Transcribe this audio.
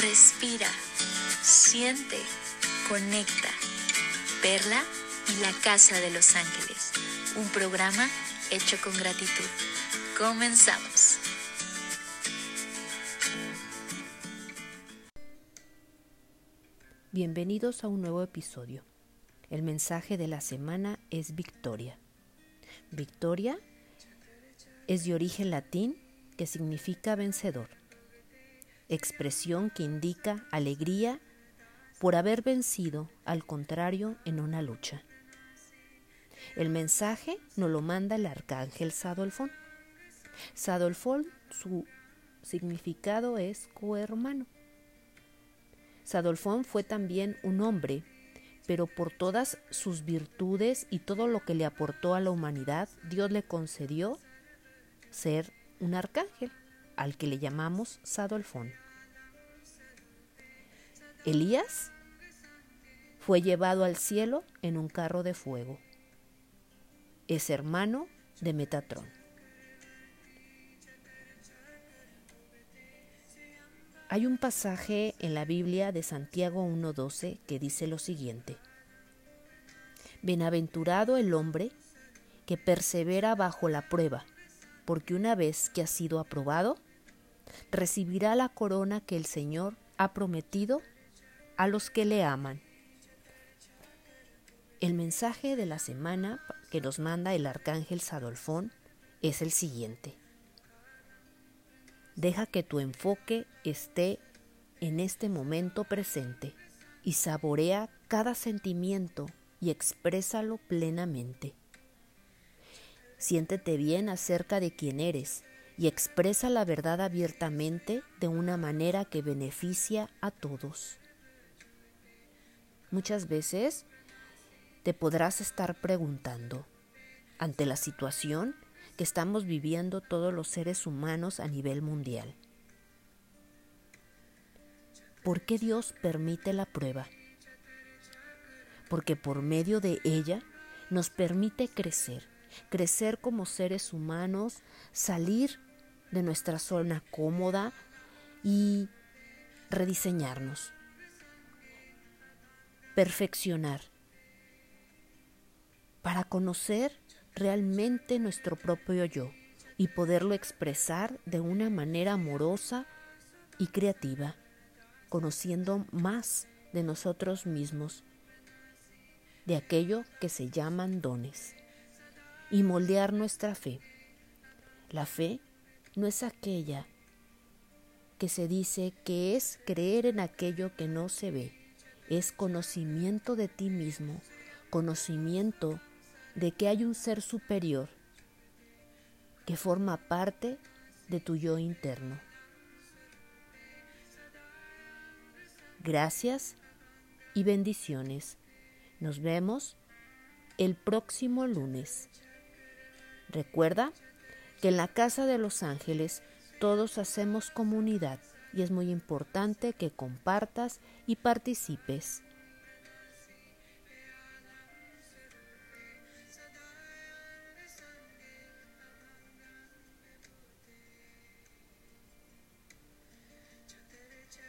respira, siente, conecta. Perla y la Casa de los Ángeles, un programa hecho con gratitud. Comenzamos. Bienvenidos a un nuevo episodio. El mensaje de la semana es victoria. Victoria es de origen latín que significa vencedor, expresión que indica alegría por haber vencido al contrario en una lucha. El mensaje nos lo manda el arcángel Sadolfón. Sadolfón, su significado es cohermano. Sadolfón fue también un hombre, pero por todas sus virtudes y todo lo que le aportó a la humanidad, Dios le concedió ser un arcángel, al que le llamamos Sadolfón. Elías fue llevado al cielo en un carro de fuego. Es hermano de Metatrón. Hay un pasaje en la Biblia de Santiago 1.12 que dice lo siguiente. Bienaventurado el hombre que persevera bajo la prueba, porque una vez que ha sido aprobado, recibirá la corona que el Señor ha prometido a los que le aman. El mensaje de la semana que nos manda el arcángel Sadolfón es el siguiente. Deja que tu enfoque esté en este momento presente y saborea cada sentimiento y exprésalo plenamente. Siéntete bien acerca de quién eres y expresa la verdad abiertamente de una manera que beneficia a todos. Muchas veces te podrás estar preguntando, ante la situación que estamos viviendo todos los seres humanos a nivel mundial, ¿por qué Dios permite la prueba? Porque por medio de ella nos permite crecer, crecer como seres humanos, salir de nuestra zona cómoda y rediseñarnos perfeccionar, para conocer realmente nuestro propio yo y poderlo expresar de una manera amorosa y creativa, conociendo más de nosotros mismos, de aquello que se llaman dones, y moldear nuestra fe. La fe no es aquella que se dice que es creer en aquello que no se ve es conocimiento de ti mismo, conocimiento de que hay un ser superior que forma parte de tu yo interno. Gracias y bendiciones. Nos vemos el próximo lunes. Recuerda que en la Casa de los Ángeles todos hacemos comunidad y es muy importante que compartas y participes.